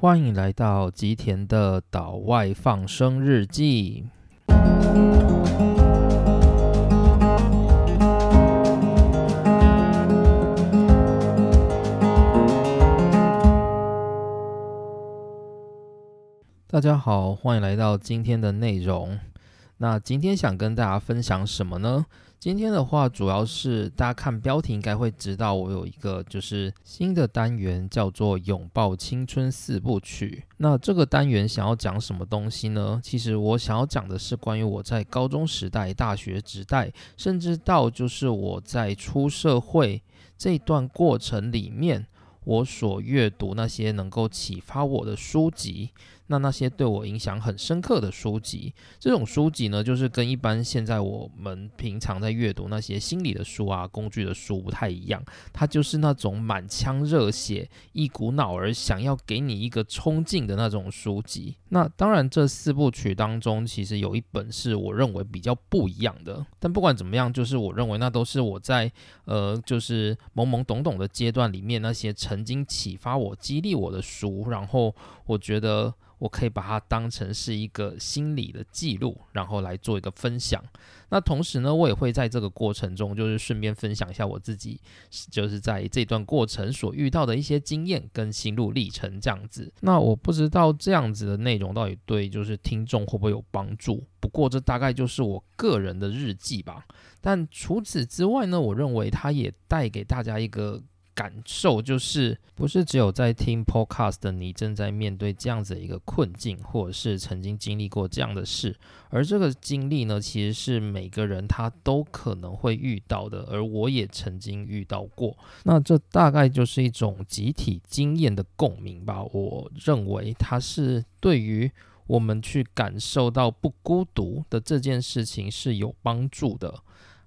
欢迎来到吉田的岛外放生日记。大家好，欢迎来到今天的内容。那今天想跟大家分享什么呢？今天的话，主要是大家看标题应该会知道，我有一个就是新的单元，叫做《拥抱青春四部曲》。那这个单元想要讲什么东西呢？其实我想要讲的是关于我在高中时代、大学时代，甚至到就是我在出社会这段过程里面，我所阅读那些能够启发我的书籍。那那些对我影响很深刻的书籍，这种书籍呢，就是跟一般现在我们平常在阅读那些心理的书啊、工具的书不太一样，它就是那种满腔热血、一股脑儿想要给你一个冲劲的那种书籍。那当然，这四部曲当中，其实有一本是我认为比较不一样的。但不管怎么样，就是我认为那都是我在呃，就是懵懵懂懂的阶段里面那些曾经启发我、激励我的书，然后我觉得。我可以把它当成是一个心理的记录，然后来做一个分享。那同时呢，我也会在这个过程中，就是顺便分享一下我自己，就是在这段过程所遇到的一些经验跟心路历程这样子。那我不知道这样子的内容到底对就是听众会不会有帮助。不过这大概就是我个人的日记吧。但除此之外呢，我认为它也带给大家一个。感受就是，不是只有在听 podcast 的你正在面对这样子的一个困境，或者是曾经经历过这样的事，而这个经历呢，其实是每个人他都可能会遇到的，而我也曾经遇到过。那这大概就是一种集体经验的共鸣吧。我认为它是对于我们去感受到不孤独的这件事情是有帮助的。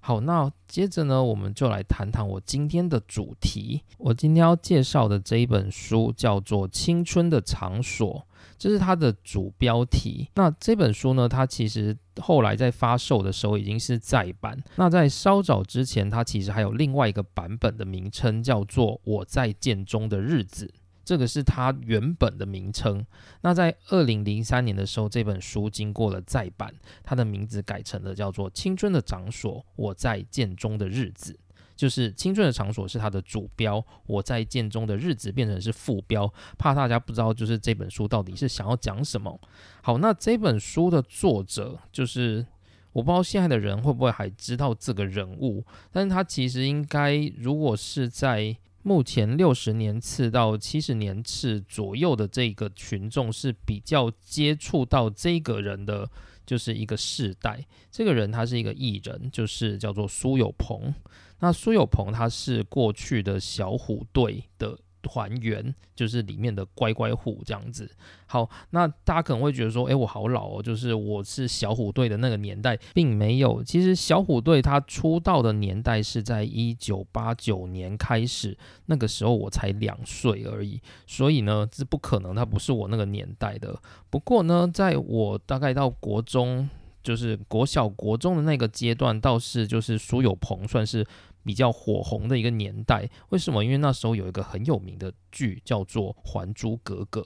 好，那接着呢，我们就来谈谈我今天的主题。我今天要介绍的这一本书叫做《青春的场所》，这是它的主标题。那这本书呢，它其实后来在发售的时候已经是再版。那在稍早之前，它其实还有另外一个版本的名称，叫做《我在建中的日子》。这个是它原本的名称。那在二零零三年的时候，这本书经过了再版，它的名字改成了叫做《青春的场所：我在剑中的日子》。就是青春的场所是它的主标，我在剑中的日子变成是副标，怕大家不知道就是这本书到底是想要讲什么。好，那这本书的作者就是我不知道现在的人会不会还知道这个人物，但是他其实应该如果是在。目前六十年次到七十年次左右的这个群众是比较接触到这个人的，就是一个世代。这个人他是一个艺人，就是叫做苏有朋。那苏有朋他是过去的小虎队的。团员就是里面的乖乖虎这样子。好，那大家可能会觉得说，诶，我好老哦，就是我是小虎队的那个年代，并没有。其实小虎队他出道的年代是在一九八九年开始，那个时候我才两岁而已，所以呢，这不可能，他不是我那个年代的。不过呢，在我大概到国中，就是国小、国中的那个阶段，倒是就是苏有朋算是。比较火红的一个年代，为什么？因为那时候有一个很有名的剧叫做《还珠格格》。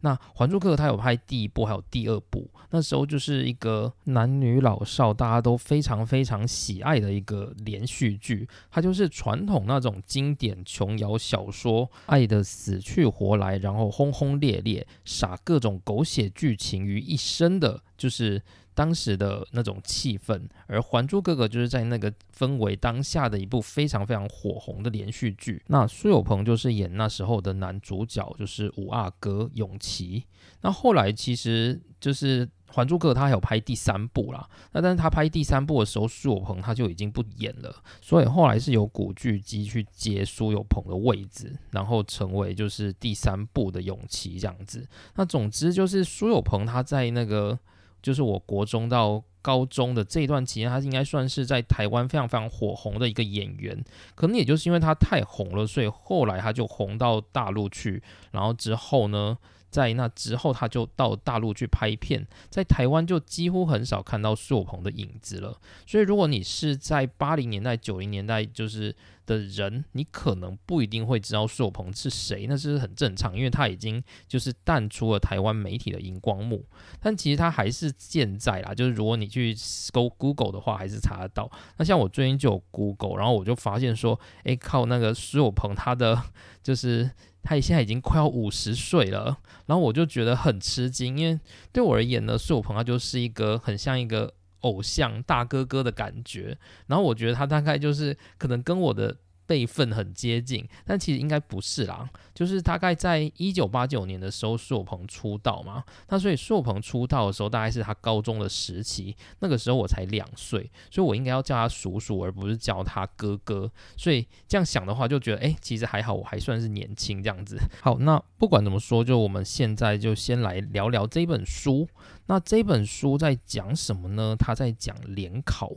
那《还珠格格》它有拍第一部，还有第二部。那时候就是一个男女老少大家都非常非常喜爱的一个连续剧。它就是传统那种经典琼瑶小说，爱的死去活来，然后轰轰烈烈，撒各种狗血剧情于一身的，就是。当时的那种气氛，而《还珠格格》就是在那个氛围当下的一部非常非常火红的连续剧。那苏有朋就是演那时候的男主角，就是五阿哥永琪。那后来其实就是《还珠格格》他还有拍第三部啦。那但是他拍第三部的时候，苏有朋他就已经不演了，所以后来是由古巨基去接苏有朋的位置，然后成为就是第三部的永琪这样子。那总之就是苏有朋他在那个。就是我国中到高中的这一段期间，他应该算是在台湾非常非常火红的一个演员。可能也就是因为他太红了，所以后来他就红到大陆去，然后之后呢？在那之后，他就到大陆去拍片，在台湾就几乎很少看到苏有朋的影子了。所以，如果你是在八零年代、九零年代就是的人，你可能不一定会知道苏有朋是谁，那这是很正常，因为他已经就是淡出了台湾媒体的荧光幕。但其实他还是健在啦，就是如果你去搜 Google 的话，还是查得到。那像我最近就有 Google，然后我就发现说，诶，靠那个苏有朋，他的就是。他现在已经快要五十岁了，然后我就觉得很吃惊，因为对我而言呢，苏有朋他就是一个很像一个偶像大哥哥的感觉，然后我觉得他大概就是可能跟我的。辈分很接近，但其实应该不是啦。就是大概在一九八九年的时候，苏有朋出道嘛。那所以苏有朋出道的时候，大概是他高中的时期。那个时候我才两岁，所以我应该要叫他叔叔，而不是叫他哥哥。所以这样想的话，就觉得哎，其实还好，我还算是年轻这样子。好，那不管怎么说，就我们现在就先来聊聊这本书。那这本书在讲什么呢？他在讲联考。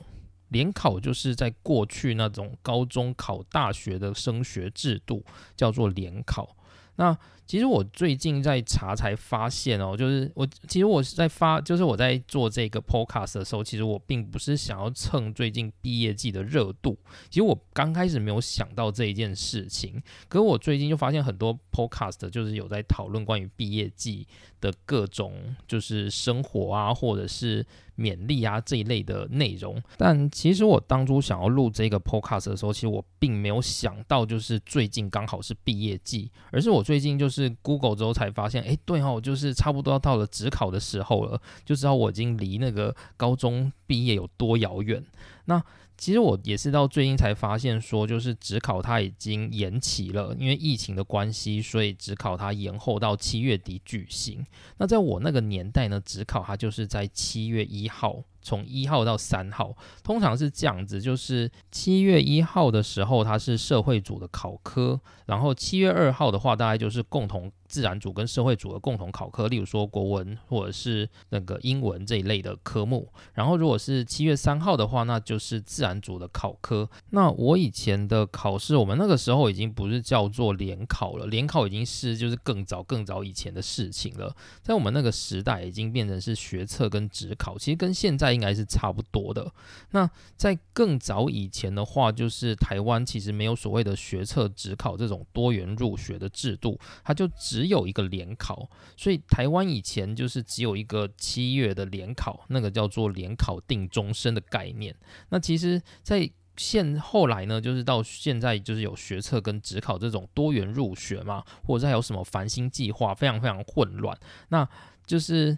联考就是在过去那种高中考大学的升学制度，叫做联考。那其实我最近在查才发现哦，就是我其实我是在发，就是我在做这个 podcast 的时候，其实我并不是想要蹭最近毕业季的热度。其实我刚开始没有想到这一件事情，可是我最近就发现很多 podcast 就是有在讨论关于毕业季的各种就是生活啊，或者是勉励啊这一类的内容。但其实我当初想要录这个 podcast 的时候，其实我并没有想到就是最近刚好是毕业季，而是我最近就是。是 Google 之后才发现，哎，对哦，就是差不多要到了职考的时候了，就知道我已经离那个高中毕业有多遥远。那其实我也是到最近才发现，说就是职考它已经延期了，因为疫情的关系，所以职考它延后到七月底举行。那在我那个年代呢，职考它就是在七月一号。从一号到三号，通常是这样子，就是七月一号的时候，它是社会组的考科，然后七月二号的话，大概就是共同。自然组跟社会组的共同考科，例如说国文或者是那个英文这一类的科目。然后如果是七月三号的话，那就是自然组的考科。那我以前的考试，我们那个时候已经不是叫做联考了，联考已经是就是更早更早以前的事情了。在我们那个时代，已经变成是学测跟职考，其实跟现在应该是差不多的。那在更早以前的话，就是台湾其实没有所谓的学测、职考这种多元入学的制度，它就只只有一个联考，所以台湾以前就是只有一个七月的联考，那个叫做联考定终身的概念。那其实，在现后来呢，就是到现在就是有学测跟职考这种多元入学嘛，或者还有什么繁星计划，非常非常混乱。那就是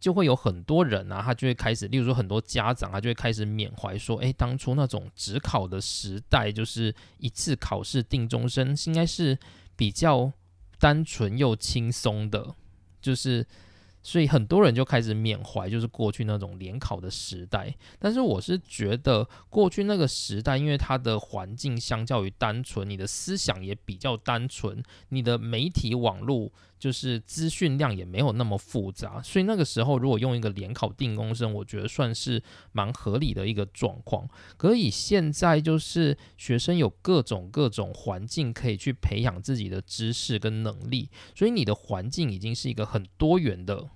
就会有很多人啊，他就会开始，例如说很多家长啊，就会开始缅怀说，诶，当初那种职考的时代，就是一次考试定终身，应该是比较。单纯又轻松的，就是，所以很多人就开始缅怀，就是过去那种联考的时代。但是我是觉得，过去那个时代，因为它的环境相较于单纯，你的思想也比较单纯，你的媒体网络。就是资讯量也没有那么复杂，所以那个时候如果用一个联考定公生，我觉得算是蛮合理的一个状况。可以现在就是学生有各种各种环境可以去培养自己的知识跟能力，所以你的环境已经是一个很多元的。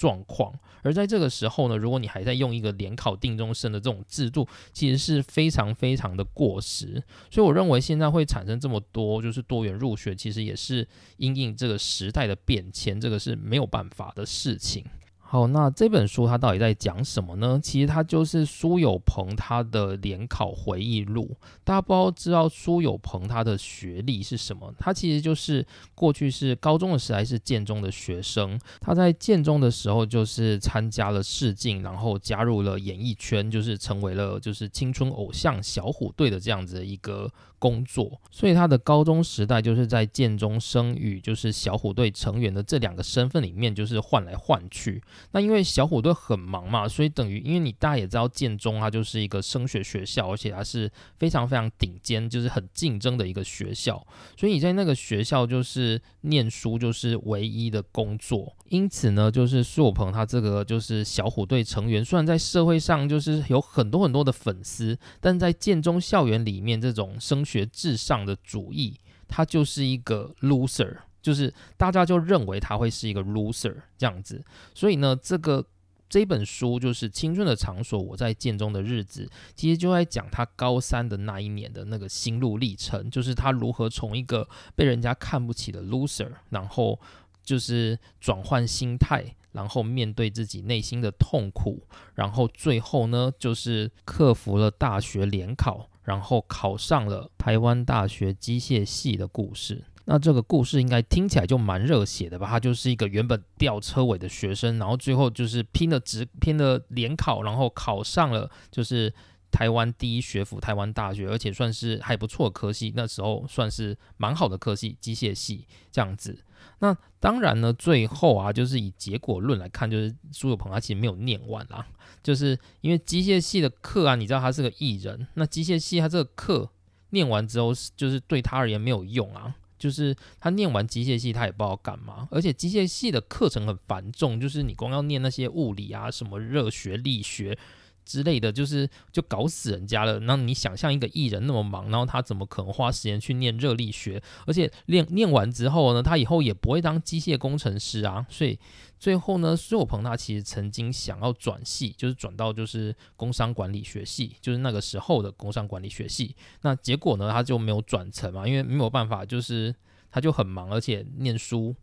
状况，而在这个时候呢，如果你还在用一个联考定终身的这种制度，其实是非常非常的过时。所以我认为现在会产生这么多就是多元入学，其实也是因应这个时代的变迁，这个是没有办法的事情。好，那这本书它到底在讲什么呢？其实它就是苏有朋他的联考回忆录。大家不知道知道苏有朋他的学历是什么？他其实就是过去是高中的时代是建中的学生。他在建中的时候就是参加了试镜，然后加入了演艺圈，就是成为了就是青春偶像小虎队的这样子的一个工作，所以他的高中时代就是在建中生与就是小虎队成员的这两个身份里面就是换来换去。那因为小虎队很忙嘛，所以等于因为你大家也知道建中它就是一个升学学校，而且它是非常非常顶尖，就是很竞争的一个学校，所以你在那个学校就是念书就是唯一的工作。因此呢，就是苏有朋他这个就是小虎队成员，虽然在社会上就是有很多很多的粉丝，但在建中校园里面这种升学至上的主义，他就是一个 loser，就是大家就认为他会是一个 loser 这样子。所以呢，这个这本书就是《青春的场所》，我在建中的日子，其实就在讲他高三的那一年的那个心路历程，就是他如何从一个被人家看不起的 loser，然后就是转换心态。然后面对自己内心的痛苦，然后最后呢，就是克服了大学联考，然后考上了台湾大学机械系的故事。那这个故事应该听起来就蛮热血的吧？他就是一个原本吊车尾的学生，然后最后就是拼了职，拼了联考，然后考上了就是台湾第一学府台湾大学，而且算是还不错的科系，那时候算是蛮好的科系，机械系这样子。那当然呢，最后啊，就是以结果论来看，就是苏有朋他其实没有念完啦，就是因为机械系的课啊，你知道他是个艺人，那机械系他这个课念完之后，就是对他而言没有用啊，就是他念完机械系他也不知道干嘛，而且机械系的课程很繁重，就是你光要念那些物理啊，什么热学、力学。之类的就是就搞死人家了。那你想象一个艺人那么忙，然后他怎么可能花时间去念热力学？而且念念完之后呢，他以后也不会当机械工程师啊。所以最后呢，苏有朋他其实曾经想要转系，就是转到就是工商管理学系，就是那个时候的工商管理学系。那结果呢，他就没有转成嘛，因为没有办法，就是他就很忙，而且念书。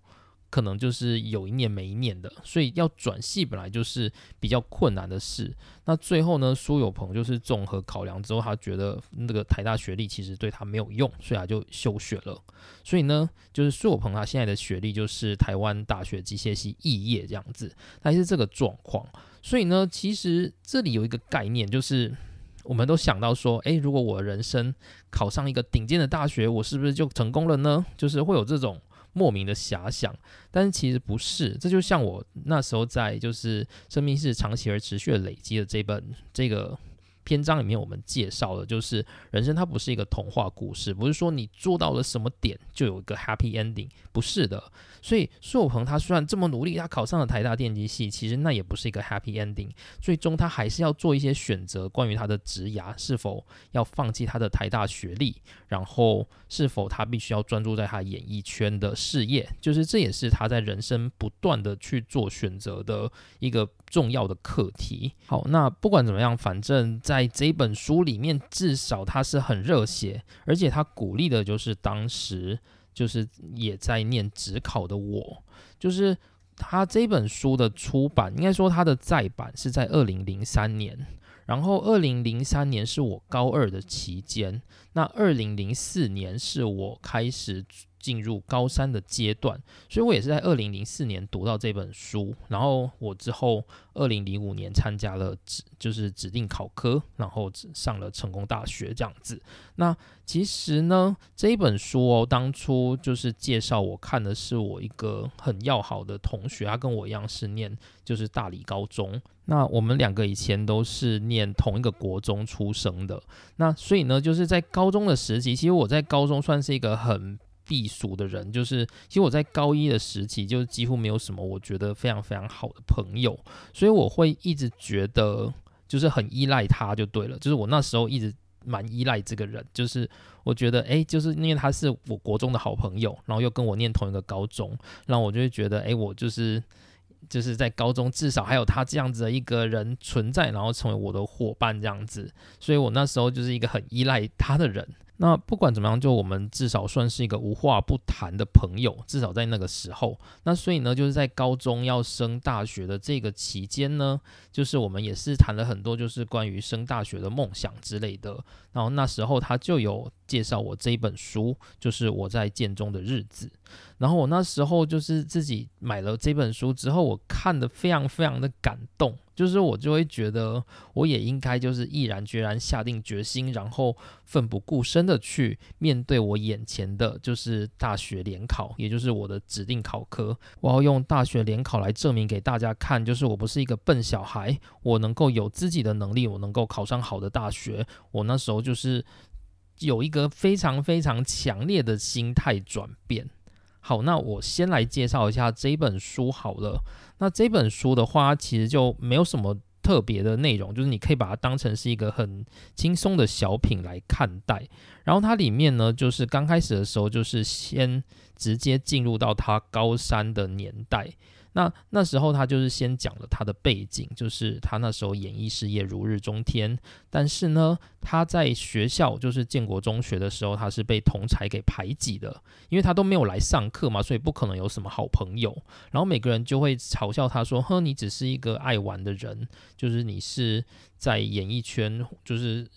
可能就是有一念没一念的，所以要转系本来就是比较困难的事。那最后呢，苏有朋就是综合考量之后，他觉得那个台大学历其实对他没有用，所以他就休学了。所以呢，就是苏有朋他现在的学历就是台湾大学机械系肄业这样子，还是这个状况。所以呢，其实这里有一个概念，就是我们都想到说，诶，如果我人生考上一个顶尖的大学，我是不是就成功了呢？就是会有这种。莫名的遐想，但是其实不是，这就像我那时候在就是生命是长期而持续的累积的这本这个。篇章里面我们介绍的，就是人生它不是一个童话故事，不是说你做到了什么点就有一个 happy ending，不是的。所以苏有朋他虽然这么努力，他考上了台大电机系，其实那也不是一个 happy ending，最终他还是要做一些选择，关于他的职涯是否要放弃他的台大学历，然后是否他必须要专注在他演艺圈的事业，就是这也是他在人生不断的去做选择的一个。重要的课题。好，那不管怎么样，反正在这本书里面，至少他是很热血，而且他鼓励的就是当时就是也在念职考的我。就是他这本书的出版，应该说他的再版是在二零零三年，然后二零零三年是我高二的期间，那二零零四年是我开始。进入高三的阶段，所以我也是在二零零四年读到这本书，然后我之后二零零五年参加了指就是指定考科，然后上了成功大学这样子。那其实呢，这一本书哦，当初就是介绍我看的是我一个很要好的同学，他跟我一样是念就是大理高中，那我们两个以前都是念同一个国中出生的，那所以呢，就是在高中的时期，其实我在高中算是一个很。避暑的人，就是其实我在高一的时期，就几乎没有什么我觉得非常非常好的朋友，所以我会一直觉得就是很依赖他就对了，就是我那时候一直蛮依赖这个人，就是我觉得哎，就是因为他是我国中的好朋友，然后又跟我念同一个高中，然后我就会觉得哎，我就是就是在高中至少还有他这样子的一个人存在，然后成为我的伙伴这样子，所以我那时候就是一个很依赖他的人。那不管怎么样，就我们至少算是一个无话不谈的朋友，至少在那个时候。那所以呢，就是在高中要升大学的这个期间呢，就是我们也是谈了很多，就是关于升大学的梦想之类的。然后那时候他就有介绍我这一本书，就是我在建中的日子。然后我那时候就是自己买了这本书之后，我看的非常非常的感动。就是我就会觉得，我也应该就是毅然决然下定决心，然后奋不顾身的去面对我眼前的就是大学联考，也就是我的指定考科。我要用大学联考来证明给大家看，就是我不是一个笨小孩，我能够有自己的能力，我能够考上好的大学。我那时候就是有一个非常非常强烈的心态转变。好，那我先来介绍一下这本书好了。那这本书的话，其实就没有什么特别的内容，就是你可以把它当成是一个很轻松的小品来看待。然后它里面呢，就是刚开始的时候，就是先直接进入到他高三的年代。那那时候他就是先讲了他的背景，就是他那时候演艺事业如日中天，但是呢，他在学校就是建国中学的时候，他是被同才给排挤的，因为他都没有来上课嘛，所以不可能有什么好朋友。然后每个人就会嘲笑他说：“呵，你只是一个爱玩的人，就是你是在演艺圈，就是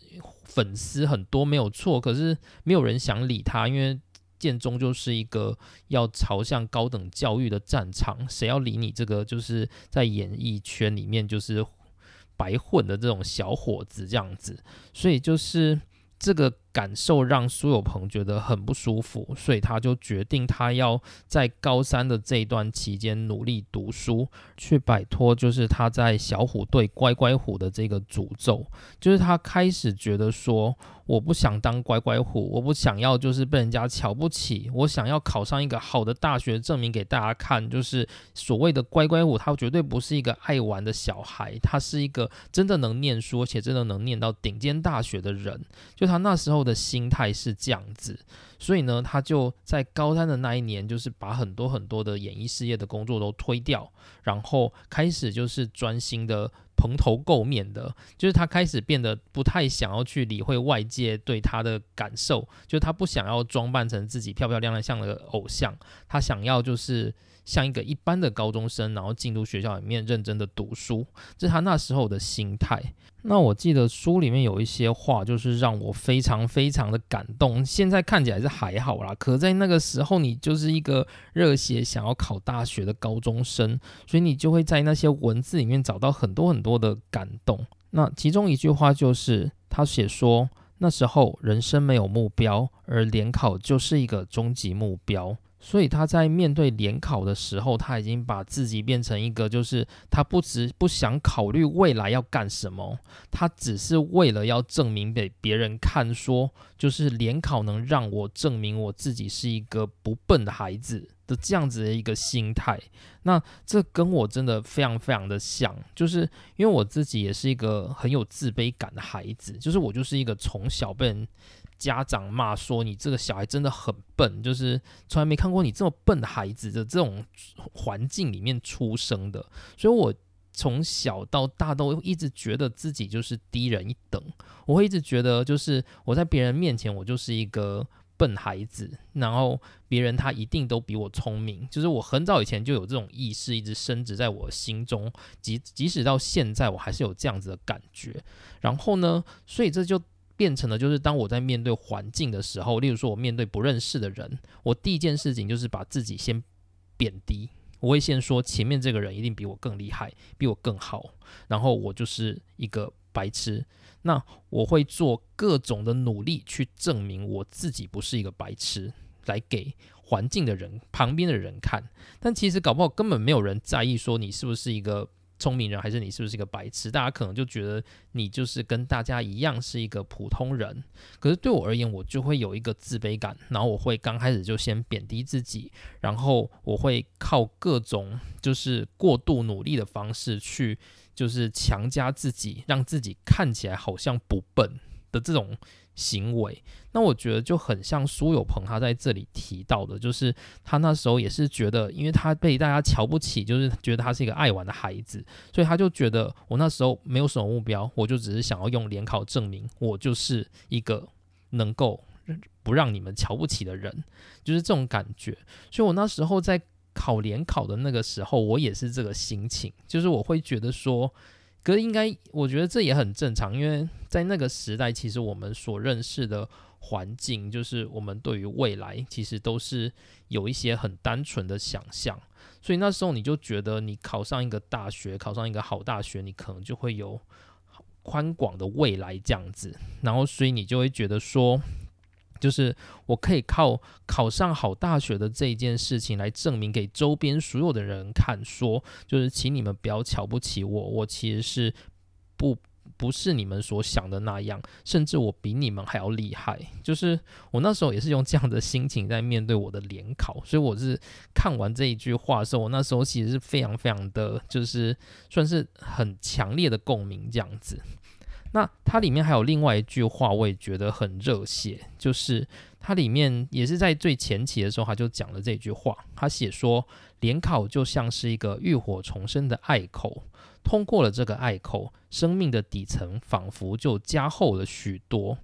粉丝很多没有错，可是没有人想理他，因为。”建中就是一个要朝向高等教育的战场，谁要理你这个就是在演艺圈里面就是白混的这种小伙子这样子，所以就是这个。感受让苏有朋觉得很不舒服，所以他就决定他要在高三的这一段期间努力读书，去摆脱就是他在小虎队乖乖虎的这个诅咒。就是他开始觉得说，我不想当乖乖虎，我不想要就是被人家瞧不起，我想要考上一个好的大学，证明给大家看，就是所谓的乖乖虎，他绝对不是一个爱玩的小孩，他是一个真的能念书，而且真的能念到顶尖大学的人。就他那时候。的心态是这样子，所以呢，他就在高三的那一年，就是把很多很多的演艺事业的工作都推掉，然后开始就是专心的蓬头垢面的，就是他开始变得不太想要去理会外界对他的感受，就是他不想要装扮成自己漂漂亮亮像个偶像，他想要就是像一个一般的高中生，然后进入学校里面认真的读书，这是他那时候的心态。那我记得书里面有一些话，就是让我非常非常的感动。现在看起来是还好啦，可在那个时候，你就是一个热血想要考大学的高中生，所以你就会在那些文字里面找到很多很多的感动。那其中一句话就是他写说，那时候人生没有目标，而联考就是一个终极目标。所以他在面对联考的时候，他已经把自己变成一个，就是他不只不想考虑未来要干什么，他只是为了要证明给别人看，说就是联考能让我证明我自己是一个不笨的孩子的这样子的一个心态。那这跟我真的非常非常的像，就是因为我自己也是一个很有自卑感的孩子，就是我就是一个从小被人。家长骂说你这个小孩真的很笨，就是从来没看过你这么笨的孩子的这种环境里面出生的，所以我从小到大都一直觉得自己就是低人一等，我会一直觉得就是我在别人面前我就是一个笨孩子，然后别人他一定都比我聪明，就是我很早以前就有这种意识一直升值在我心中，即即使到现在我还是有这样子的感觉，然后呢，所以这就。变成了就是当我在面对环境的时候，例如说我面对不认识的人，我第一件事情就是把自己先贬低，我会先说前面这个人一定比我更厉害，比我更好，然后我就是一个白痴。那我会做各种的努力去证明我自己不是一个白痴，来给环境的人、旁边的人看。但其实搞不好根本没有人在意说你是不是一个。聪明人还是你是不是一个白痴？大家可能就觉得你就是跟大家一样是一个普通人。可是对我而言，我就会有一个自卑感，然后我会刚开始就先贬低自己，然后我会靠各种就是过度努力的方式去，就是强加自己，让自己看起来好像不笨的这种。行为，那我觉得就很像苏有朋他在这里提到的，就是他那时候也是觉得，因为他被大家瞧不起，就是觉得他是一个爱玩的孩子，所以他就觉得我那时候没有什么目标，我就只是想要用联考证明我就是一个能够不让你们瞧不起的人，就是这种感觉。所以我那时候在考联考的那个时候，我也是这个心情，就是我会觉得说。可应该，我觉得这也很正常，因为在那个时代，其实我们所认识的环境，就是我们对于未来其实都是有一些很单纯的想象，所以那时候你就觉得你考上一个大学，考上一个好大学，你可能就会有宽广的未来这样子，然后所以你就会觉得说。就是我可以靠考上好大学的这一件事情来证明给周边所有的人看，说就是请你们不要瞧不起我，我其实是不不是你们所想的那样，甚至我比你们还要厉害。就是我那时候也是用这样的心情在面对我的联考，所以我是看完这一句话的时候，我那时候其实是非常非常的就是算是很强烈的共鸣这样子。那它里面还有另外一句话，我也觉得很热血，就是它里面也是在最前期的时候，他就讲了这句话。他写说，联考就像是一个浴火重生的隘口，通过了这个隘口，生命的底层仿佛就加厚了许多。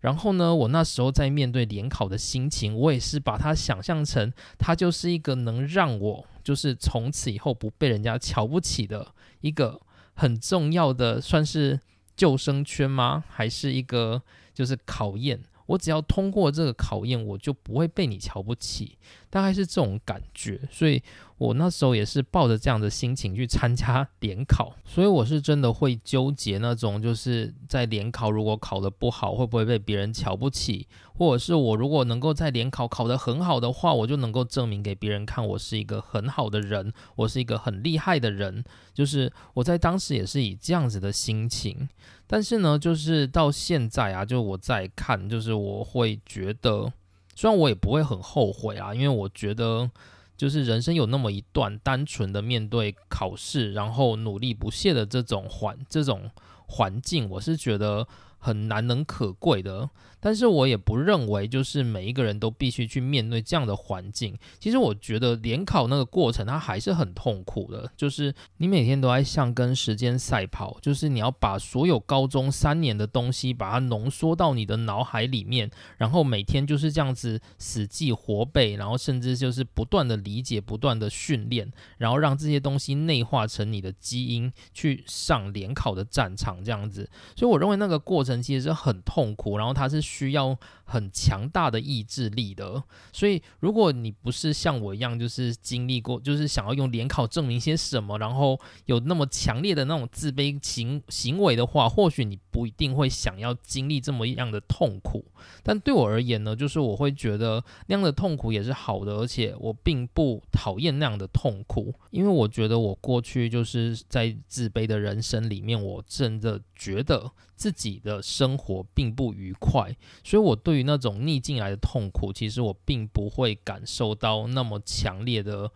然后呢，我那时候在面对联考的心情，我也是把它想象成，它就是一个能让我就是从此以后不被人家瞧不起的一个很重要的，算是。救生圈吗？还是一个就是考验？我只要通过这个考验，我就不会被你瞧不起，大概是这种感觉。所以。我那时候也是抱着这样的心情去参加 联考，所以我是真的会纠结那种，就是在联考如果考得不好，会不会被别人瞧不起，或者是我如果能够在联考考得很好的话，我就能够证明给别人看，我是一个很好的人，我是一个很厉害的人。就是我在当时也是以这样子的心情，但是呢，就是到现在啊，就我在看，就是我会觉得，虽然我也不会很后悔啊，因为我觉得。就是人生有那么一段单纯的面对考试，然后努力不懈的这种环这种环境，我是觉得。很难能可贵的，但是我也不认为就是每一个人都必须去面对这样的环境。其实我觉得联考那个过程它还是很痛苦的，就是你每天都在像跟时间赛跑，就是你要把所有高中三年的东西把它浓缩到你的脑海里面，然后每天就是这样子死记活背，然后甚至就是不断的理解、不断的训练，然后让这些东西内化成你的基因，去上联考的战场这样子。所以我认为那个过程。其实是很痛苦，然后它是需要很强大的意志力的。所以，如果你不是像我一样，就是经历过，就是想要用联考证明些什么，然后有那么强烈的那种自卑行行为的话，或许你不一定会想要经历这么一样的痛苦。但对我而言呢，就是我会觉得那样的痛苦也是好的，而且我并不讨厌那样的痛苦，因为我觉得我过去就是在自卑的人生里面，我真的觉得自己的生活并不愉快，所以我对于那种逆境来的痛苦，其实我并不会感受到那么强烈的。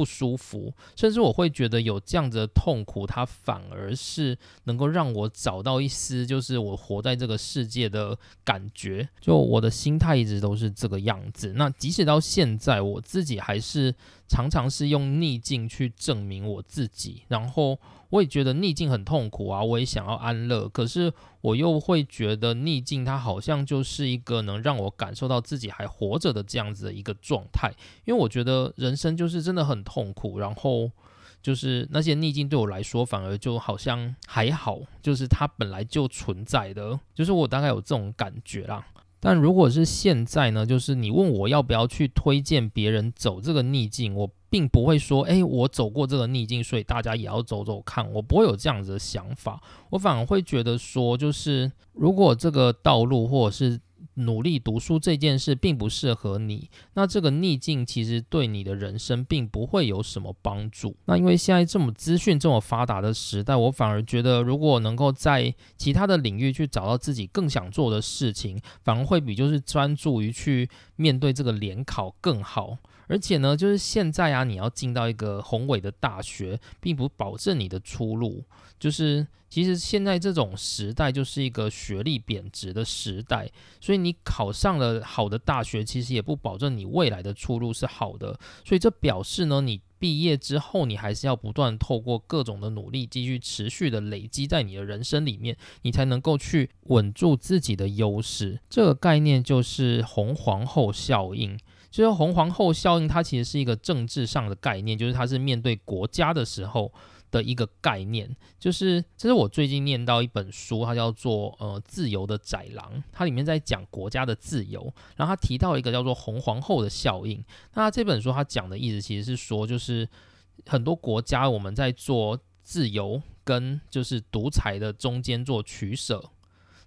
不舒服，甚至我会觉得有这样子的痛苦，它反而是能够让我找到一丝，就是我活在这个世界的感觉。就我的心态一直都是这个样子。那即使到现在，我自己还是常常是用逆境去证明我自己，然后。我也觉得逆境很痛苦啊，我也想要安乐，可是我又会觉得逆境它好像就是一个能让我感受到自己还活着的这样子的一个状态，因为我觉得人生就是真的很痛苦，然后就是那些逆境对我来说反而就好像还好，就是它本来就存在的，就是我大概有这种感觉啦。但如果是现在呢，就是你问我要不要去推荐别人走这个逆境，我。并不会说，诶，我走过这个逆境，所以大家也要走走看。我不会有这样子的想法，我反而会觉得说，就是如果这个道路或者是努力读书这件事并不适合你，那这个逆境其实对你的人生并不会有什么帮助。那因为现在这么资讯这么发达的时代，我反而觉得，如果能够在其他的领域去找到自己更想做的事情，反而会比就是专注于去面对这个联考更好。而且呢，就是现在啊，你要进到一个宏伟的大学，并不保证你的出路。就是其实现在这种时代，就是一个学历贬值的时代，所以你考上了好的大学，其实也不保证你未来的出路是好的。所以这表示呢，你毕业之后，你还是要不断透过各种的努力，继续持续的累积在你的人生里面，你才能够去稳住自己的优势。这个概念就是红皇后效应。就是红皇后效应，它其实是一个政治上的概念，就是它是面对国家的时候的一个概念，就是这是我最近念到一本书，它叫做呃《自由的窄廊》，它里面在讲国家的自由，然后它提到一个叫做红皇后的效应。那这本书它讲的意思其实是说，就是很多国家我们在做自由跟就是独裁的中间做取舍。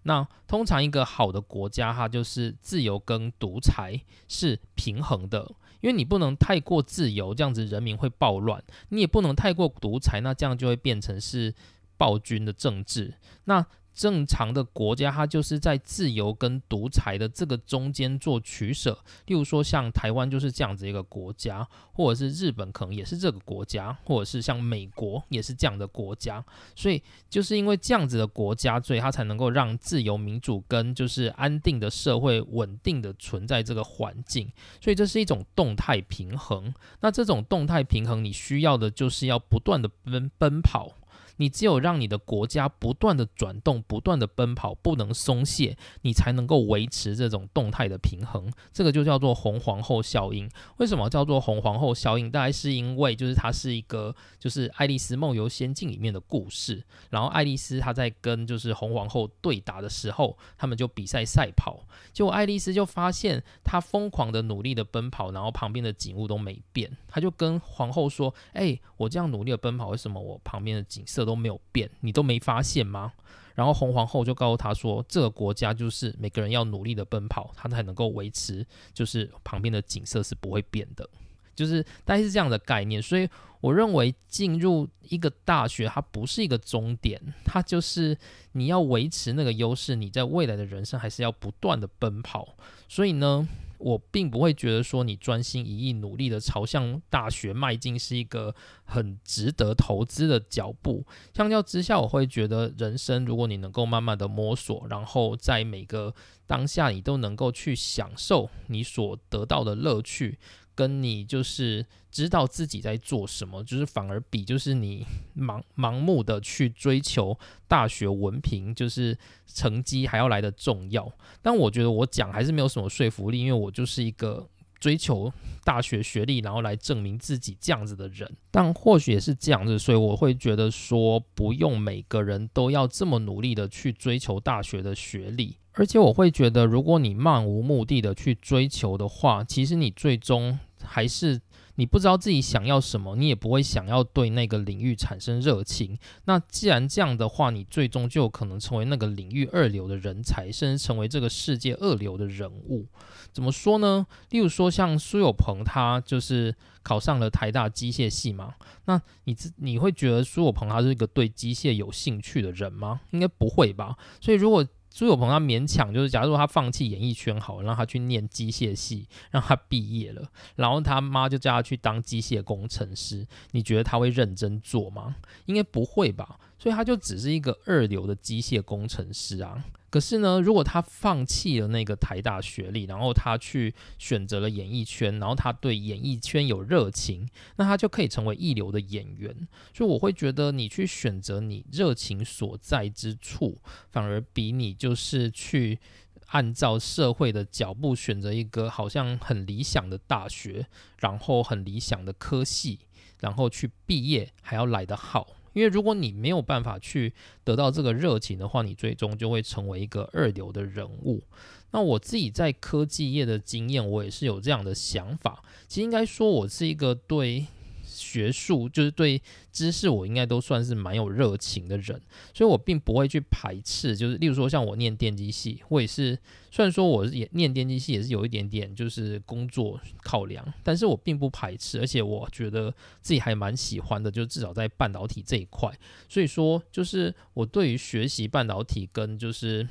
那通常一个好的国家，哈就是自由跟独裁是平衡的。因为你不能太过自由，这样子人民会暴乱；你也不能太过独裁，那这样就会变成是暴君的政治。那正常的国家，它就是在自由跟独裁的这个中间做取舍。例如说，像台湾就是这样子一个国家，或者是日本可能也是这个国家，或者是像美国也是这样的国家。所以，就是因为这样子的国家，所以它才能够让自由民主跟就是安定的社会稳定的存在这个环境。所以，这是一种动态平衡。那这种动态平衡，你需要的就是要不断的奔奔跑。你只有让你的国家不断的转动、不断的奔跑，不能松懈，你才能够维持这种动态的平衡。这个就叫做红皇后效应。为什么叫做红皇后效应？大概是因为就是它是一个就是《爱丽丝梦游仙境》里面的故事。然后爱丽丝她在跟就是红皇后对打的时候，他们就比赛赛跑。结果爱丽丝就发现她疯狂的努力的奔跑，然后旁边的景物都没变。她就跟皇后说：“哎，我这样努力的奔跑，为什么我旁边的景色？”都没有变，你都没发现吗？然后红皇后就告诉他说，这个国家就是每个人要努力的奔跑，他才能够维持，就是旁边的景色是不会变的，就是大概是这样的概念。所以我认为进入一个大学，它不是一个终点，它就是你要维持那个优势，你在未来的人生还是要不断的奔跑。所以呢。我并不会觉得说你专心一意努力的朝向大学迈进是一个很值得投资的脚步。相较之下，我会觉得人生如果你能够慢慢的摸索，然后在每个当下你都能够去享受你所得到的乐趣。跟你就是知道自己在做什么，就是反而比就是你盲盲目的去追求大学文凭，就是成绩还要来的重要。但我觉得我讲还是没有什么说服力，因为我就是一个追求大学学历，然后来证明自己这样子的人。但或许也是这样子，所以我会觉得说，不用每个人都要这么努力的去追求大学的学历。而且我会觉得，如果你漫无目的的去追求的话，其实你最终还是你不知道自己想要什么，你也不会想要对那个领域产生热情。那既然这样的话，你最终就有可能成为那个领域二流的人才，甚至成为这个世界二流的人物。怎么说呢？例如说，像苏有朋，他就是考上了台大机械系嘛。那你你会觉得苏有朋他是一个对机械有兴趣的人吗？应该不会吧。所以如果苏有朋他勉强就是，假如说他放弃演艺圈好，让他去念机械系，让他毕业了，然后他妈就叫他去当机械工程师，你觉得他会认真做吗？应该不会吧。所以他就只是一个二流的机械工程师啊。可是呢，如果他放弃了那个台大学历，然后他去选择了演艺圈，然后他对演艺圈有热情，那他就可以成为一流的演员。所以我会觉得，你去选择你热情所在之处，反而比你就是去按照社会的脚步选择一个好像很理想的大学，然后很理想的科系，然后去毕业还要来得好。因为如果你没有办法去得到这个热情的话，你最终就会成为一个二流的人物。那我自己在科技业的经验，我也是有这样的想法。其实应该说，我是一个对。学术就是对知识，我应该都算是蛮有热情的人，所以我并不会去排斥。就是例如说，像我念电机系，我也是虽然说我也念电机系，也是有一点点就是工作考量，但是我并不排斥，而且我觉得自己还蛮喜欢的，就至少在半导体这一块。所以说，就是我对于学习半导体跟就是。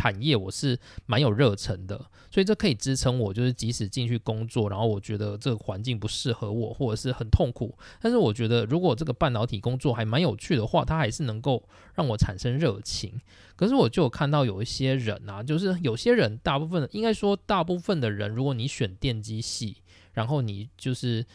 产业我是蛮有热忱的，所以这可以支撑我，就是即使进去工作，然后我觉得这个环境不适合我，或者是很痛苦，但是我觉得如果这个半导体工作还蛮有趣的话，它还是能够让我产生热情。可是我就有看到有一些人啊，就是有些人，大部分应该说大部分的人，如果你选电机系，然后你就是。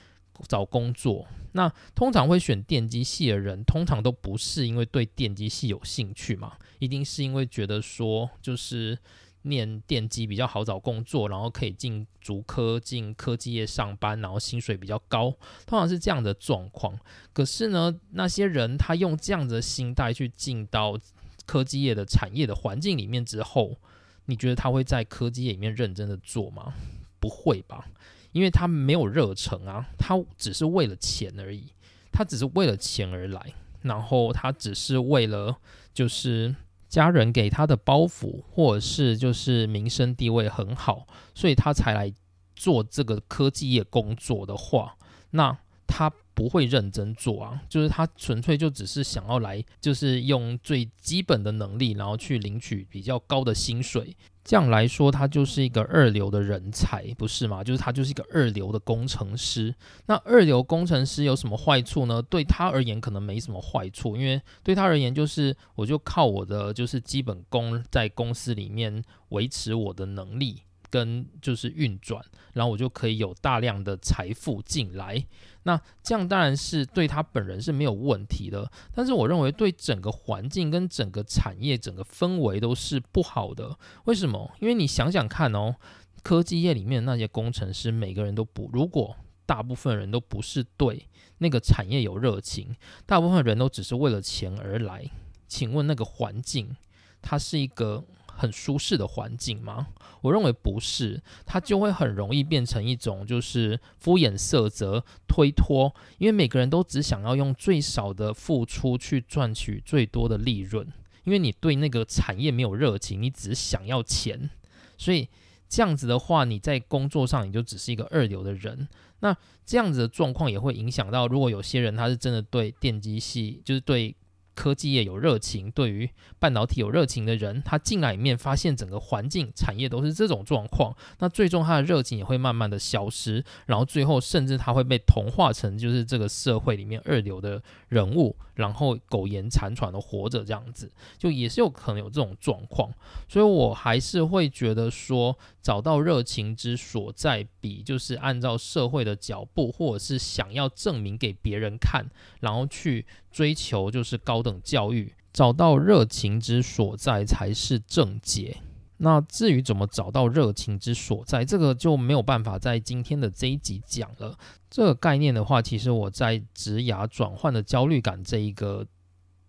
找工作，那通常会选电机系的人，通常都不是因为对电机系有兴趣嘛，一定是因为觉得说，就是念电机比较好找工作，然后可以进足科、进科技业上班，然后薪水比较高，通常是这样的状况。可是呢，那些人他用这样的心态去进到科技业的产业的环境里面之后，你觉得他会在科技业里面认真的做吗？不会吧，因为他没有热忱啊，他只是为了钱而已，他只是为了钱而来，然后他只是为了就是家人给他的包袱，或者是就是名声地位很好，所以他才来做这个科技业工作的话，那他。不会认真做啊，就是他纯粹就只是想要来，就是用最基本的能力，然后去领取比较高的薪水。这样来说，他就是一个二流的人才，不是吗？就是他就是一个二流的工程师。那二流工程师有什么坏处呢？对他而言可能没什么坏处，因为对他而言就是我就靠我的就是基本功在公司里面维持我的能力。跟就是运转，然后我就可以有大量的财富进来。那这样当然是对他本人是没有问题的，但是我认为对整个环境跟整个产业、整个氛围都是不好的。为什么？因为你想想看哦，科技业里面那些工程师，每个人都不，如果大部分人都不是对那个产业有热情，大部分人都只是为了钱而来，请问那个环境，它是一个？很舒适的环境吗？我认为不是，它就会很容易变成一种就是敷衍塞责、推脱，因为每个人都只想要用最少的付出去赚取最多的利润，因为你对那个产业没有热情，你只想要钱，所以这样子的话，你在工作上你就只是一个二流的人。那这样子的状况也会影响到，如果有些人他是真的对电机系，就是对。科技业有热情，对于半导体有热情的人，他进来里面发现整个环境产业都是这种状况，那最终他的热情也会慢慢的消失，然后最后甚至他会被同化成就是这个社会里面二流的人物，然后苟延残喘的活着这样子，就也是有可能有这种状况，所以我还是会觉得说找到热情之所在，比就是按照社会的脚步，或者是想要证明给别人看，然后去。追求就是高等教育，找到热情之所在才是正解。那至于怎么找到热情之所在，这个就没有办法在今天的这一集讲了。这个概念的话，其实我在职涯转换的焦虑感这一个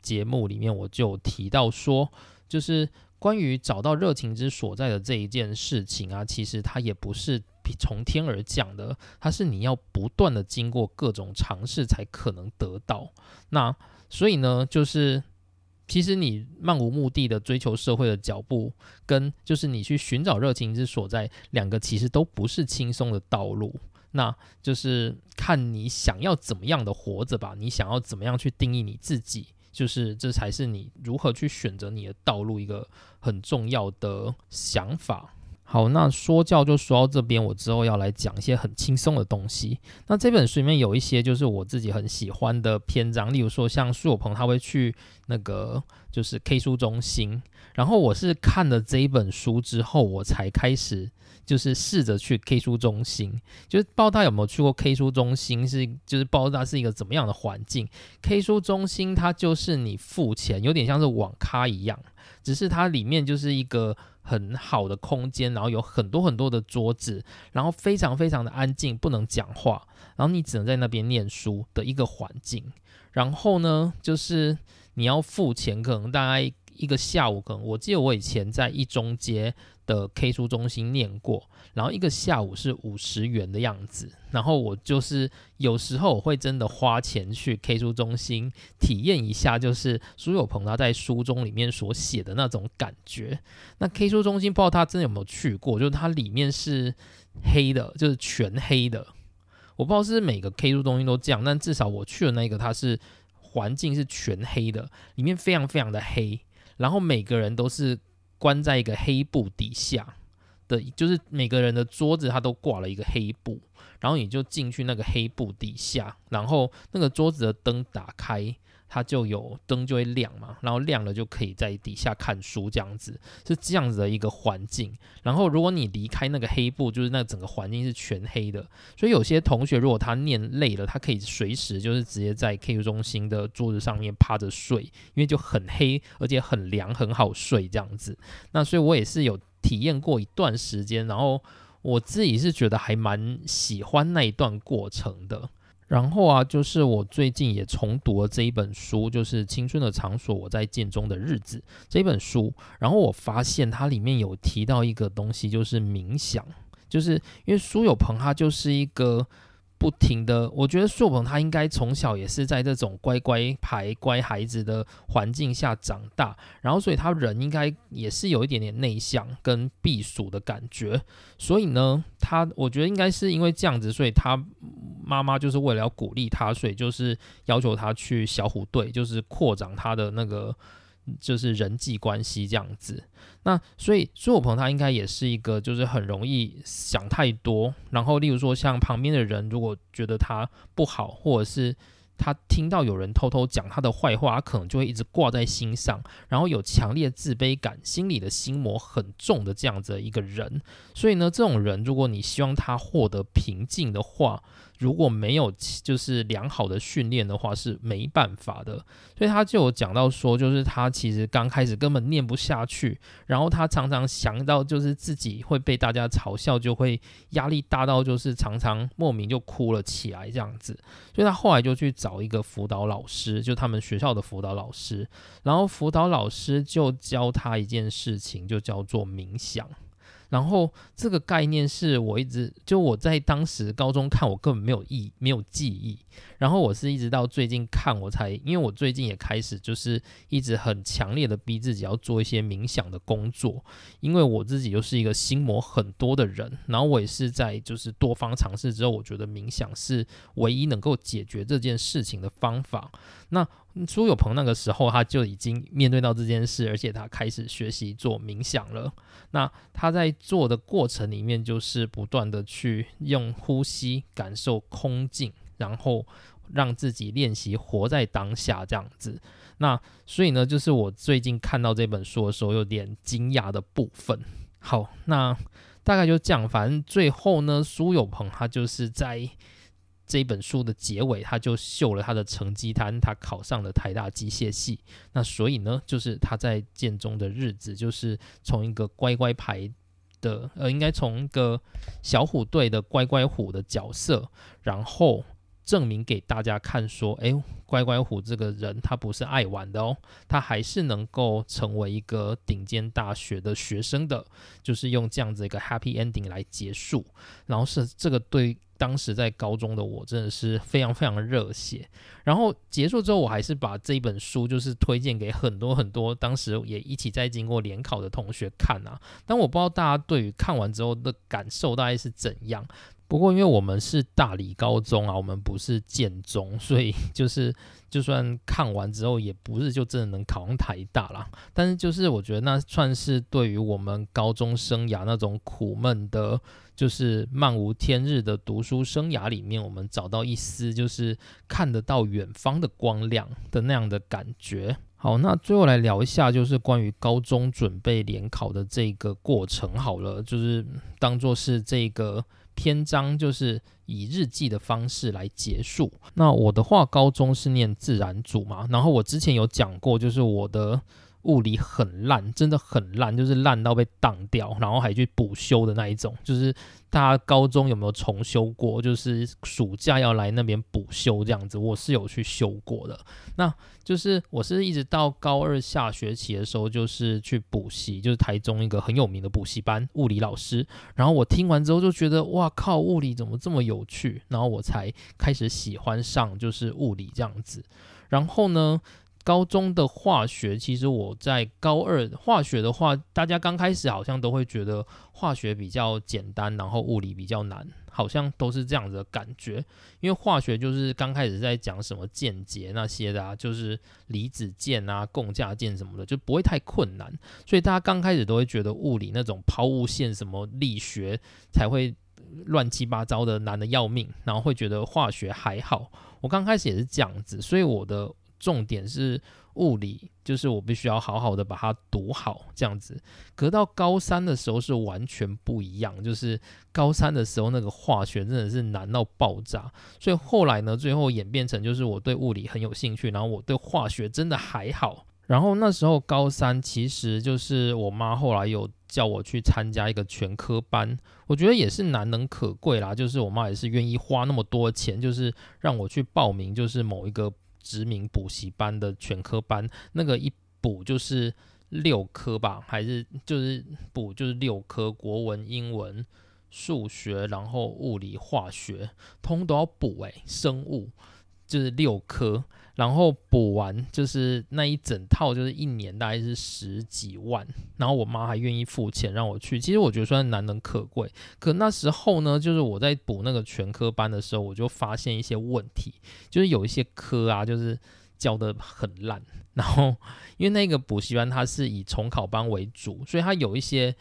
节目里面，我就提到说，就是关于找到热情之所在的这一件事情啊，其实它也不是。从天而降的，它是你要不断的经过各种尝试才可能得到。那所以呢，就是其实你漫无目的的追求社会的脚步，跟就是你去寻找热情之所在，两个其实都不是轻松的道路。那就是看你想要怎么样的活着吧，你想要怎么样去定义你自己，就是这才是你如何去选择你的道路一个很重要的想法。好，那说教就说到这边，我之后要来讲一些很轻松的东西。那这本书里面有一些就是我自己很喜欢的篇章，例如说像苏有朋他会去那个就是 K 书中心，然后我是看了这一本书之后，我才开始就是试着去 K 书中心，就是不知道大家有没有去过 K 书中心，是就是不知道它是一个怎么样的环境。K 书中心它就是你付钱，有点像是网咖一样，只是它里面就是一个。很好的空间，然后有很多很多的桌子，然后非常非常的安静，不能讲话，然后你只能在那边念书的一个环境。然后呢，就是你要付钱，可能大概一个下午，可能我记得我以前在一中街。的 K 书中心念过，然后一个下午是五十元的样子，然后我就是有时候我会真的花钱去 K 书中心体验一下，就是苏有朋他在书中里面所写的那种感觉。那 K 书中心不知道他真的有没有去过，就是它里面是黑的，就是全黑的。我不知道是每个 K 书中心都这样，但至少我去的那个它是环境是全黑的，里面非常非常的黑，然后每个人都是。关在一个黑布底下的，就是每个人的桌子，他都挂了一个黑布，然后你就进去那个黑布底下，然后那个桌子的灯打开。它就有灯就会亮嘛，然后亮了就可以在底下看书，这样子是这样子的一个环境。然后如果你离开那个黑布，就是那整个环境是全黑的。所以有些同学如果他念累了，他可以随时就是直接在 K 中心的桌子上面趴着睡，因为就很黑，而且很凉，很好睡这样子。那所以我也是有。体验过一段时间，然后我自己是觉得还蛮喜欢那一段过程的。然后啊，就是我最近也重读了这一本书，就是《青春的场所：我在剑中的日子》这本书。然后我发现它里面有提到一个东西，就是冥想。就是因为苏有朋他就是一个不停的，我觉得苏有朋他应该从小也是在这种乖乖牌、乖孩子的环境下长大，然后所以他人应该也是有一点点内向跟避暑的感觉。所以呢，他我觉得应该是因为这样子，所以他。妈妈就是为了要鼓励他，所以就是要求他去小虎队，就是扩展他的那个就是人际关系这样子。那所以苏有朋他应该也是一个就是很容易想太多，然后例如说像旁边的人如果觉得他不好，或者是。他听到有人偷偷讲他的坏话，他可能就会一直挂在心上，然后有强烈自卑感，心里的心魔很重的这样子一个人。所以呢，这种人，如果你希望他获得平静的话，如果没有就是良好的训练的话，是没办法的。所以他就有讲到说，就是他其实刚开始根本念不下去，然后他常常想到就是自己会被大家嘲笑，就会压力大到就是常常莫名就哭了起来这样子。所以他后来就去找一个辅导老师，就他们学校的辅导老师，然后辅导老师就教他一件事情，就叫做冥想。然后这个概念是我一直就我在当时高中看，我根本没有意没有记忆。然后我是一直到最近看我才，因为我最近也开始就是一直很强烈的逼自己要做一些冥想的工作，因为我自己又是一个心魔很多的人。然后我也是在就是多方尝试之后，我觉得冥想是唯一能够解决这件事情的方法。那苏有朋那个时候他就已经面对到这件事，而且他开始学习做冥想了。那他在做的过程里面，就是不断的去用呼吸感受空境，然后让自己练习活在当下这样子。那所以呢，就是我最近看到这本书的时候，有点惊讶的部分。好，那大概就这样。反正最后呢，苏有朋他就是在。这本书的结尾，他就秀了他的成绩单，他考上了台大机械系。那所以呢，就是他在建中的日子，就是从一个乖乖牌的，呃，应该从一个小虎队的乖乖虎的角色，然后证明给大家看，说，哎，乖乖虎这个人他不是爱玩的哦，他还是能够成为一个顶尖大学的学生的，就是用这样子一个 happy ending 来结束。然后是这个对。当时在高中的我真的是非常非常热血，然后结束之后，我还是把这本书就是推荐给很多很多当时也一起在经过联考的同学看啊。但我不知道大家对于看完之后的感受大概是怎样。不过因为我们是大理高中啊，我们不是建中，所以就是就算看完之后，也不是就真的能考上台大啦。但是就是我觉得那算是对于我们高中生涯那种苦闷的。就是漫无天日的读书生涯里面，我们找到一丝就是看得到远方的光亮的那样的感觉。好，那最后来聊一下，就是关于高中准备联考的这个过程。好了，就是当做是这个篇章，就是以日记的方式来结束。那我的话，高中是念自然组嘛，然后我之前有讲过，就是我的。物理很烂，真的很烂，就是烂到被当掉，然后还去补修的那一种。就是大家高中有没有重修过？就是暑假要来那边补修这样子，我是有去修过的。那就是我是一直到高二下学期的时候，就是去补习，就是台中一个很有名的补习班物理老师。然后我听完之后就觉得，哇靠，物理怎么这么有趣？然后我才开始喜欢上就是物理这样子。然后呢？高中的化学，其实我在高二化学的话，大家刚开始好像都会觉得化学比较简单，然后物理比较难，好像都是这样子的感觉。因为化学就是刚开始在讲什么键结那些的，啊，就是离子键啊、共价键什么的，就不会太困难。所以大家刚开始都会觉得物理那种抛物线什么力学才会乱七八糟的难的要命，然后会觉得化学还好。我刚开始也是这样子，所以我的。重点是物理，就是我必须要好好的把它读好，这样子。可到高三的时候是完全不一样，就是高三的时候那个化学真的是难到爆炸。所以后来呢，最后演变成就是我对物理很有兴趣，然后我对化学真的还好。然后那时候高三，其实就是我妈后来有叫我去参加一个全科班，我觉得也是难能可贵啦。就是我妈也是愿意花那么多钱，就是让我去报名，就是某一个殖民补习班的全科班。那个一补就是六科吧，还是就是补就是六科，国文、英文、数学，然后物理、化学，通都要补诶，生物就是六科。然后补完就是那一整套，就是一年大概是十几万，然后我妈还愿意付钱让我去。其实我觉得算难能可贵。可那时候呢，就是我在补那个全科班的时候，我就发现一些问题，就是有一些科啊，就是教的很烂。然后因为那个补习班它是以重考班为主，所以它有一些。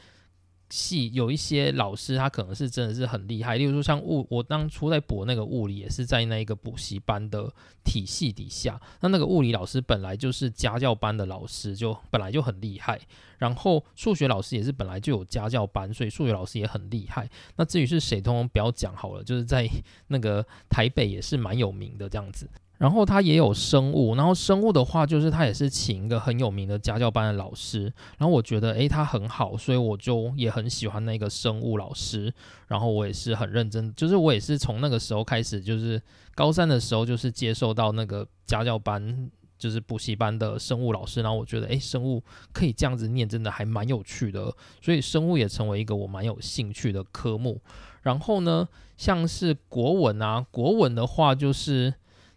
系有一些老师，他可能是真的是很厉害。例如说，像物，我当初在补那个物理，也是在那一个补习班的体系底下。那那个物理老师本来就是家教班的老师，就本来就很厉害。然后数学老师也是本来就有家教班，所以数学老师也很厉害。那至于是谁，通通不要讲好了。就是在 那个台北也是蛮有名的这样子。然后他也有生物，然后生物的话，就是他也是请一个很有名的家教班的老师。然后我觉得，诶，他很好，所以我就也很喜欢那个生物老师。然后我也是很认真，就是我也是从那个时候开始，就是高三的时候，就是接受到那个家教班，就是补习班的生物老师。然后我觉得，诶，生物可以这样子念，真的还蛮有趣的。所以生物也成为一个我蛮有兴趣的科目。然后呢，像是国文啊，国文的话就是。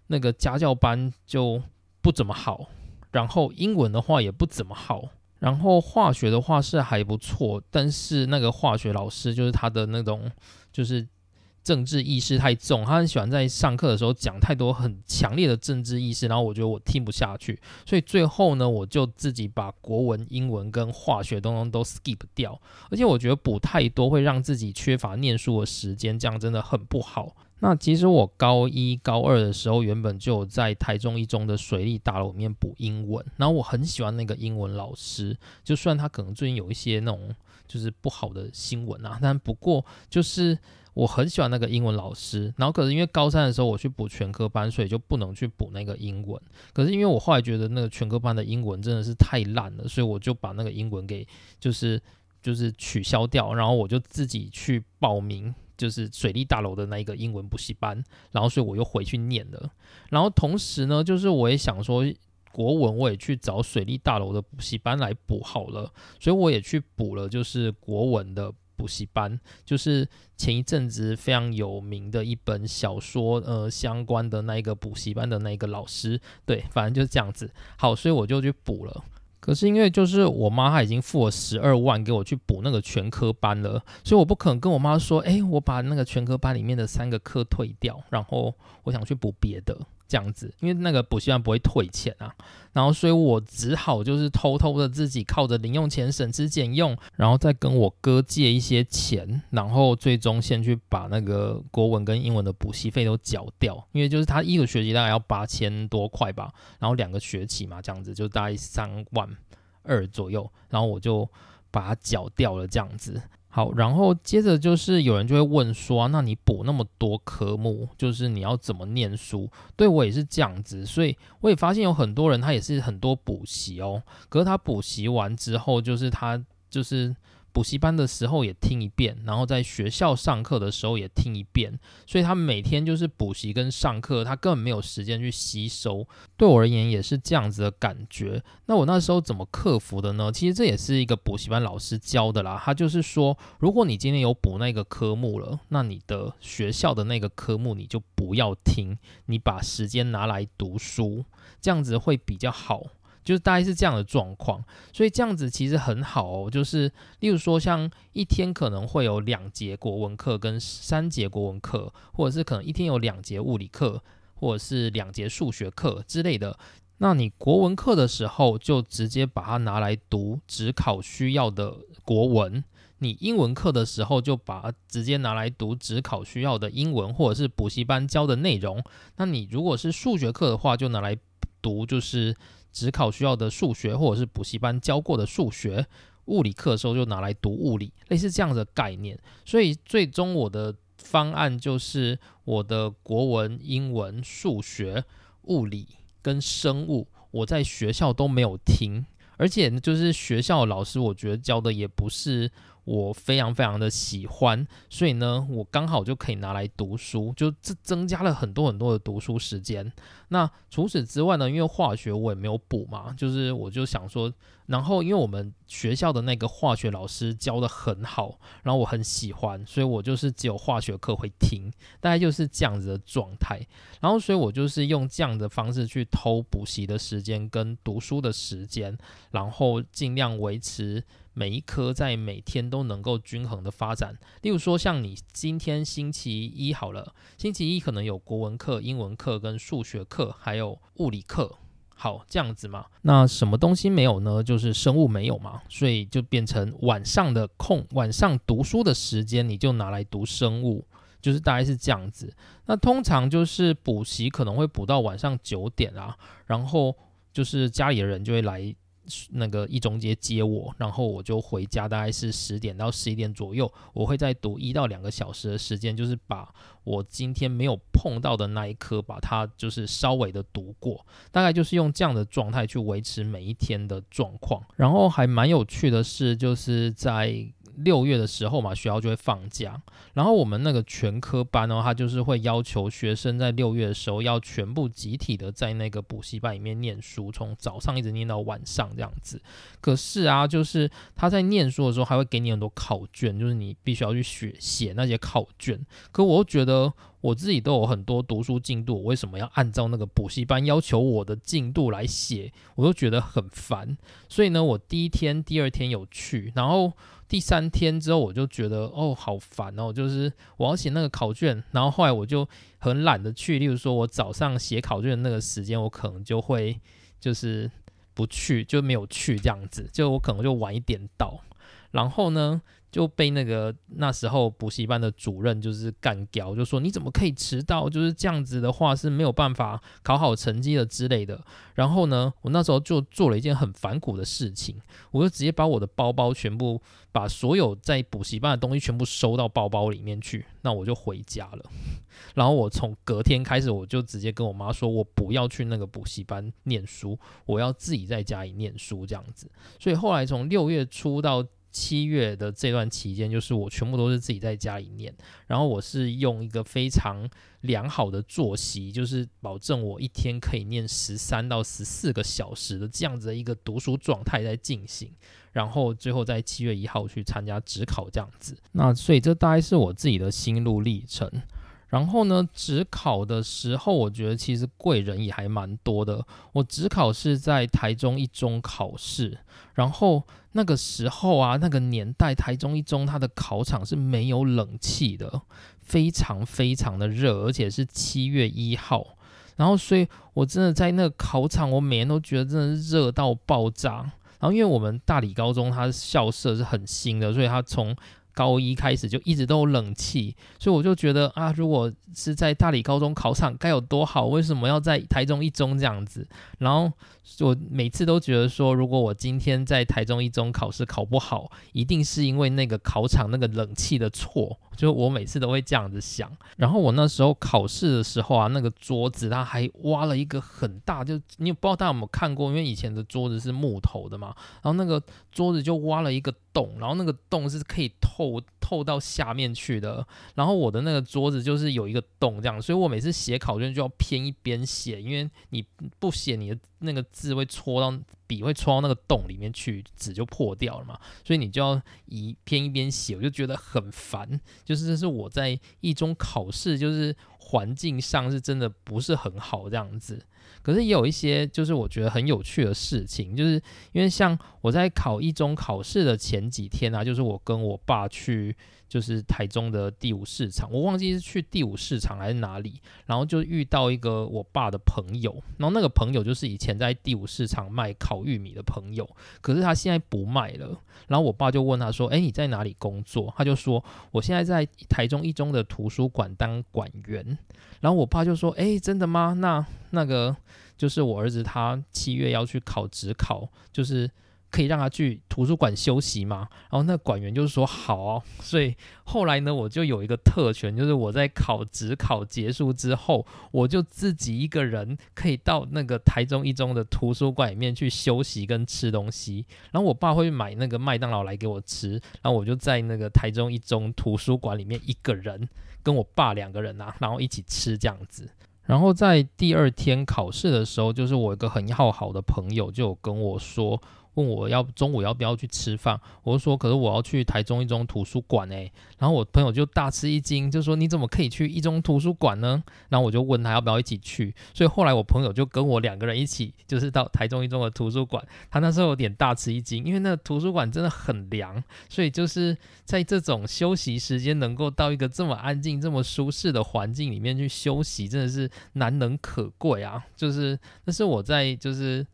那个家教班就不怎么好，然后英文的话也不怎么好，然后化学的话是还不错，但是那个化学老师就是他的那种就是政治意识太重，他很喜欢在上课的时候讲太多很强烈的政治意识，然后我觉得我听不下去，所以最后呢，我就自己把国文、英文跟化学东东都 skip 掉，而且我觉得补太多会让自己缺乏念书的时间，这样真的很不好。那其实我高一、高二的时候，原本就有在台中一中的水利大楼里面补英文，然后我很喜欢那个英文老师，就算他可能最近有一些那种就是不好的新闻啊，但不过就是我很喜欢那个英文老师。然后可是因为高三的时候我去补全科班，所以就不能去补那个英文。可是因为我后来觉得那个全科班的英文真的是太烂了，所以我就把那个英文给就是就是取消掉，然后我就自己去报名。就是水利大楼的那一个英文补习班，然后所以我又回去念了。然后同时呢，就是我也想说国文，我也去找水利大楼的补习班来补好了，所以我也去补了，就是国文的补习班，就是前一阵子非常有名的一本小说呃相关的那一个补习班的那一个老师，对，反正就是这样子。好，所以我就去补了。可是因为就是我妈她已经付了十二万给我去补那个全科班了，所以我不可能跟我妈说，哎，我把那个全科班里面的三个课退掉，然后我想去补别的。这样子，因为那个补习班不会退钱啊，然后所以我只好就是偷偷的自己靠着零用钱省吃俭用，然后再跟我哥借一些钱，然后最终先去把那个国文跟英文的补习费都缴掉，因为就是他一个学期大概要八千多块吧，然后两个学期嘛，这样子就大概三万二左右，然后我就把它缴掉了，这样子。好，然后接着就是有人就会问说，那你补那么多科目，就是你要怎么念书？对我也是这样子，所以我也发现有很多人他也是很多补习哦，可是他补习完之后，就是他就是。补习班的时候也听一遍，然后在学校上课的时候也听一遍，所以他每天就是补习跟上课，他根本没有时间去吸收。对我而言也是这样子的感觉。那我那时候怎么克服的呢？其实这也是一个补习班老师教的啦。他就是说，如果你今天有补那个科目了，那你的学校的那个科目你就不要听，你把时间拿来读书，这样子会比较好。就是大概是这样的状况，所以这样子其实很好哦。就是例如说，像一天可能会有两节国文课跟三节国文课，或者是可能一天有两节物理课，或者是两节数学课之类的。那你国文课的时候，就直接把它拿来读只考需要的国文；你英文课的时候，就把它直接拿来读只考需要的英文，或者是补习班教的内容。那你如果是数学课的话，就拿来读就是。只考需要的数学，或者是补习班教过的数学，物理课的时候就拿来读物理，类似这样的概念。所以最终我的方案就是我的国文、英文、数学、物理跟生物，我在学校都没有听，而且就是学校老师，我觉得教的也不是。我非常非常的喜欢，所以呢，我刚好就可以拿来读书，就这增加了很多很多的读书时间。那除此之外呢，因为化学我也没有补嘛，就是我就想说，然后因为我们学校的那个化学老师教的很好，然后我很喜欢，所以我就是只有化学课会听，大概就是这样子的状态。然后所以我就是用这样的方式去偷补习的时间跟读书的时间，然后尽量维持。每一科在每天都能够均衡的发展。例如说，像你今天星期一好了，星期一可能有国文课、英文课跟数学课，还有物理课。好，这样子嘛。那什么东西没有呢？就是生物没有嘛，所以就变成晚上的空，晚上读书的时间你就拿来读生物，就是大概是这样子。那通常就是补习可能会补到晚上九点啊，然后就是家里的人就会来。那个一中街接我，然后我就回家，大概是十点到十一点左右，我会再读一到两个小时的时间，就是把我今天没有碰到的那一科，把它就是稍微的读过，大概就是用这样的状态去维持每一天的状况。然后还蛮有趣的是，就是在。六月的时候嘛，学校就会放假，然后我们那个全科班哦，他就是会要求学生在六月的时候要全部集体的在那个补习班里面念书，从早上一直念到晚上这样子。可是啊，就是他在念书的时候还会给你很多考卷，就是你必须要去写写那些考卷。可我又觉得。我自己都有很多读书进度，我为什么要按照那个补习班要求我的进度来写？我都觉得很烦。所以呢，我第一天、第二天有去，然后第三天之后我就觉得哦，好烦哦，就是我要写那个考卷，然后后来我就很懒得去。例如说，我早上写考卷的那个时间，我可能就会就是不去，就没有去这样子，就我可能就晚一点到。然后呢？就被那个那时候补习班的主任就是干掉，就说你怎么可以迟到？就是这样子的话是没有办法考好成绩的之类的。然后呢，我那时候就做了一件很反骨的事情，我就直接把我的包包全部把所有在补习班的东西全部收到包包里面去，那我就回家了。然后我从隔天开始，我就直接跟我妈说，我不要去那个补习班念书，我要自己在家里念书这样子。所以后来从六月初到七月的这段期间，就是我全部都是自己在家里念，然后我是用一个非常良好的作息，就是保证我一天可以念十三到十四个小时的这样子的一个读书状态在进行，然后最后在七月一号去参加职考这样子。那所以这大概是我自己的心路历程。然后呢，职考的时候，我觉得其实贵人也还蛮多的。我职考是在台中一中考试，然后那个时候啊，那个年代台中一中它的考场是没有冷气的，非常非常的热，而且是七月一号。然后所以我真的在那个考场，我每天都觉得真的热到爆炸。然后因为我们大理高中它校舍是很新的，所以它从高一开始就一直都有冷气，所以我就觉得啊，如果是在大理高中考场该有多好，为什么要在台中一中这样子？然后我每次都觉得说，如果我今天在台中一中考试考不好，一定是因为那个考场那个冷气的错。就我每次都会这样子想。然后我那时候考试的时候啊，那个桌子它还挖了一个很大，就你不知道大家有没有看过，因为以前的桌子是木头的嘛，然后那个桌子就挖了一个。洞，然后那个洞是可以透透到下面去的。然后我的那个桌子就是有一个洞，这样，所以我每次写考卷就要偏一边写，因为你不写，你的那个字会戳到笔，会戳到那个洞里面去，纸就破掉了嘛。所以你就要一篇一边写，我就觉得很烦。就是这是我在一中考试，就是环境上是真的不是很好这样子。可是也有一些，就是我觉得很有趣的事情，就是因为像我在考一中考试的前几天啊，就是我跟我爸去。就是台中的第五市场，我忘记是去第五市场还是哪里，然后就遇到一个我爸的朋友，然后那个朋友就是以前在第五市场卖烤玉米的朋友，可是他现在不卖了，然后我爸就问他说：“哎，你在哪里工作？”他就说：“我现在在台中一中的图书馆当馆员。”然后我爸就说：“哎，真的吗？那那个就是我儿子他七月要去考职考，就是。”可以让他去图书馆休息吗？然后那馆员就是说好哦。所以后来呢，我就有一个特权，就是我在考职考结束之后，我就自己一个人可以到那个台中一中的图书馆里面去休息跟吃东西。然后我爸会买那个麦当劳来给我吃，然后我就在那个台中一中图书馆里面一个人跟我爸两个人啊，然后一起吃这样子。然后在第二天考试的时候，就是我一个很要好的朋友就跟我说。问我要中午要不要去吃饭，我就说可是我要去台中一中图书馆诶。然后我朋友就大吃一惊，就说你怎么可以去一中图书馆呢？然后我就问他要不要一起去，所以后来我朋友就跟我两个人一起，就是到台中一中的图书馆。他那时候有点大吃一惊，因为那图书馆真的很凉，所以就是在这种休息时间能够到一个这么安静、这么舒适的环境里面去休息，真的是难能可贵啊！就是那是我在就是。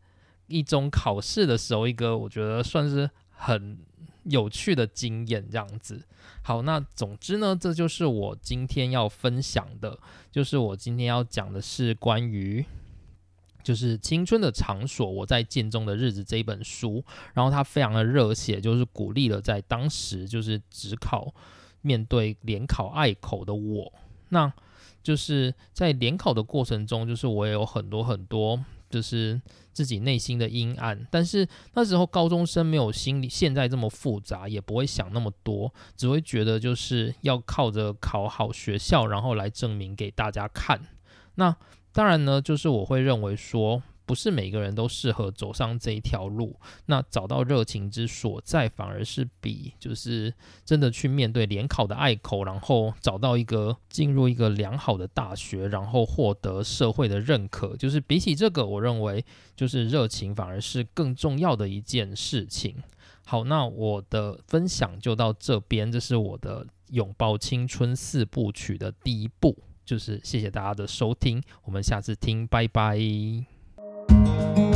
一中考试的时候，一个我觉得算是很有趣的经验，这样子。好，那总之呢，这就是我今天要分享的，就是我今天要讲的是关于就是青春的场所，我在建中的日子这一本书，然后它非常的热血，就是鼓励了在当时就是只考面对联考爱口的我，那就是在联考的过程中，就是我也有很多很多。就是自己内心的阴暗，但是那时候高中生没有心理现在这么复杂，也不会想那么多，只会觉得就是要靠着考好学校，然后来证明给大家看。那当然呢，就是我会认为说。不是每个人都适合走上这一条路，那找到热情之所在，反而是比就是真的去面对联考的隘口，然后找到一个进入一个良好的大学，然后获得社会的认可，就是比起这个，我认为就是热情反而是更重要的一件事情。好，那我的分享就到这边，这是我的拥抱青春四部曲的第一部，就是谢谢大家的收听，我们下次听，拜拜。you